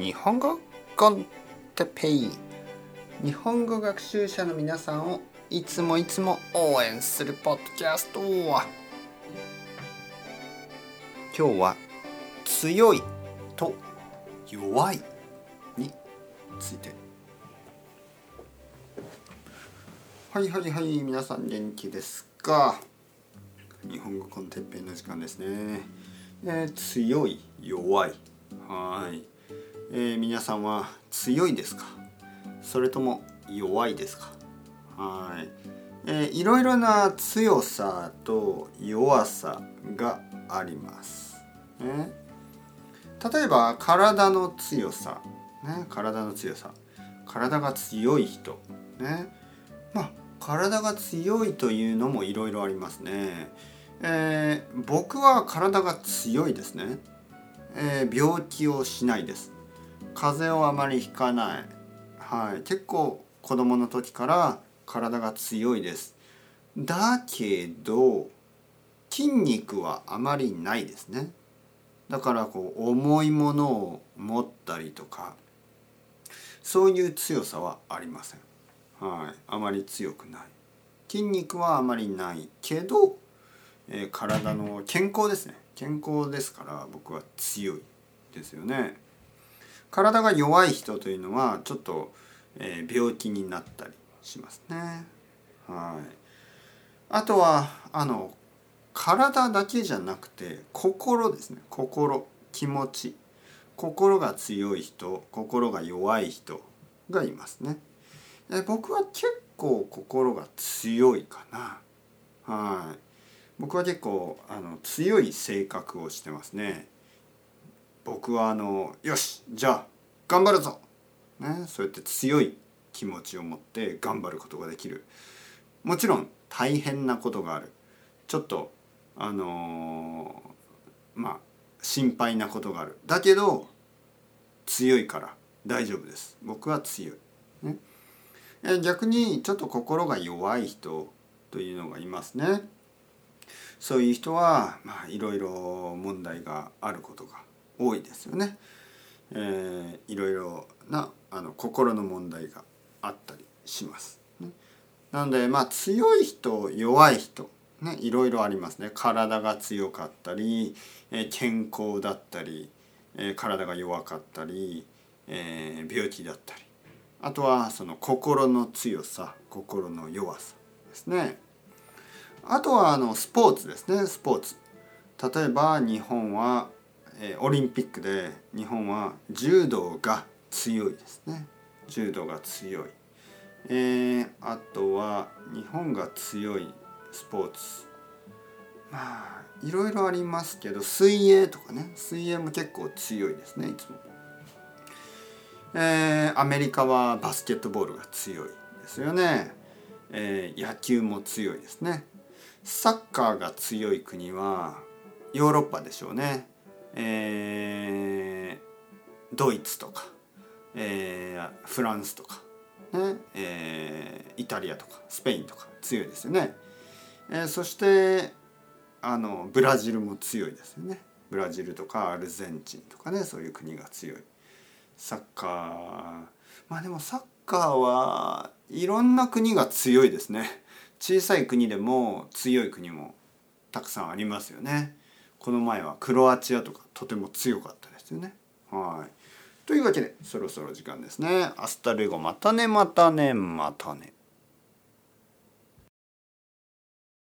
日本語コンテペイ。日本語学習者の皆さんをいつもいつも応援するポッドキャスト今日は強いと弱いについて。はいはいはい皆さん元気ですか？日本語コンテッペイの時間ですね、えー、強い弱い。はい、えー、皆さんは強いですか？それとも弱いですか？はい、えー、いろいろな強さと弱さがあります、ね、例えば体の強さ、ね、体の強さ。体が強い人。ね。まあ体が強いというのもいろいろありますね、えー、僕は体が強いですね。えー、病気をしないです。風邪をあまりひかない、はい、結構子供の時から体が強いです。だけど筋肉はあまりないですね。だからこう重いものを持ったりとかそういう強さはありません。はい。あまり強くない。筋肉はあまりないけど、えー、体の健康ですね。健康ですから僕は強いですよね。体が弱い人というのはちょっと、えー、病気になったりしますね。はい。あとはあの体だけじゃなくて心ですね。心気持ち。心が強い人心が弱い人がいますね。え僕は結構心が強いかな。はい。僕は結構あの強い性格をしてますね。僕はあのよしじゃあ頑張るぞ、ね、そうやって強い気持ちを持って頑張ることができる。もちろん大変なことがある。ちょっとあのー、まあ心配なことがある。だけど強いから大丈夫です。僕は強い、ね、逆にちょっと心が弱い人というのがいますね。そういう人はまあいろいろ問題があることが多いですよね。えー、いろいろなあの心の問題があったりします。ね、なのでまあ強い人弱い人ねいろいろありますね。体が強かったり、えー、健康だったり、えー、体が弱かったり、えー、病気だったりあとはその心の強さ心の弱さですね。あとはあのスポーツですねスポーツ例えば日本は、え、オリンピックで日本は柔道が強いですね。柔道が強い、えー、あとは日本が強いスポーツ。まあいろいろありますけど水泳とかね。水泳も結構強いですねいつも、えー、アメリカはバスケットボールが強いですよね、えー、野球も強いですね。サッカーが強い国はヨーロッパでしょうね。えー、ドイツとか、えー、フランスとか、ねえー、イタリアとかスペインとか強いですよね。えー、そしてあのブラジルも強いですよね。ブラジルとかアルゼンチンとかねそういう国が強い。サッカーまあでもサッカーはいろんな国が強いですね。小さい国でも強い国もたくさんありますよね。この前はクロアチアとかとても強かったですよね。はい。というわけでそろそろ時間ですね。アスタルエゴまたねまたねまたね。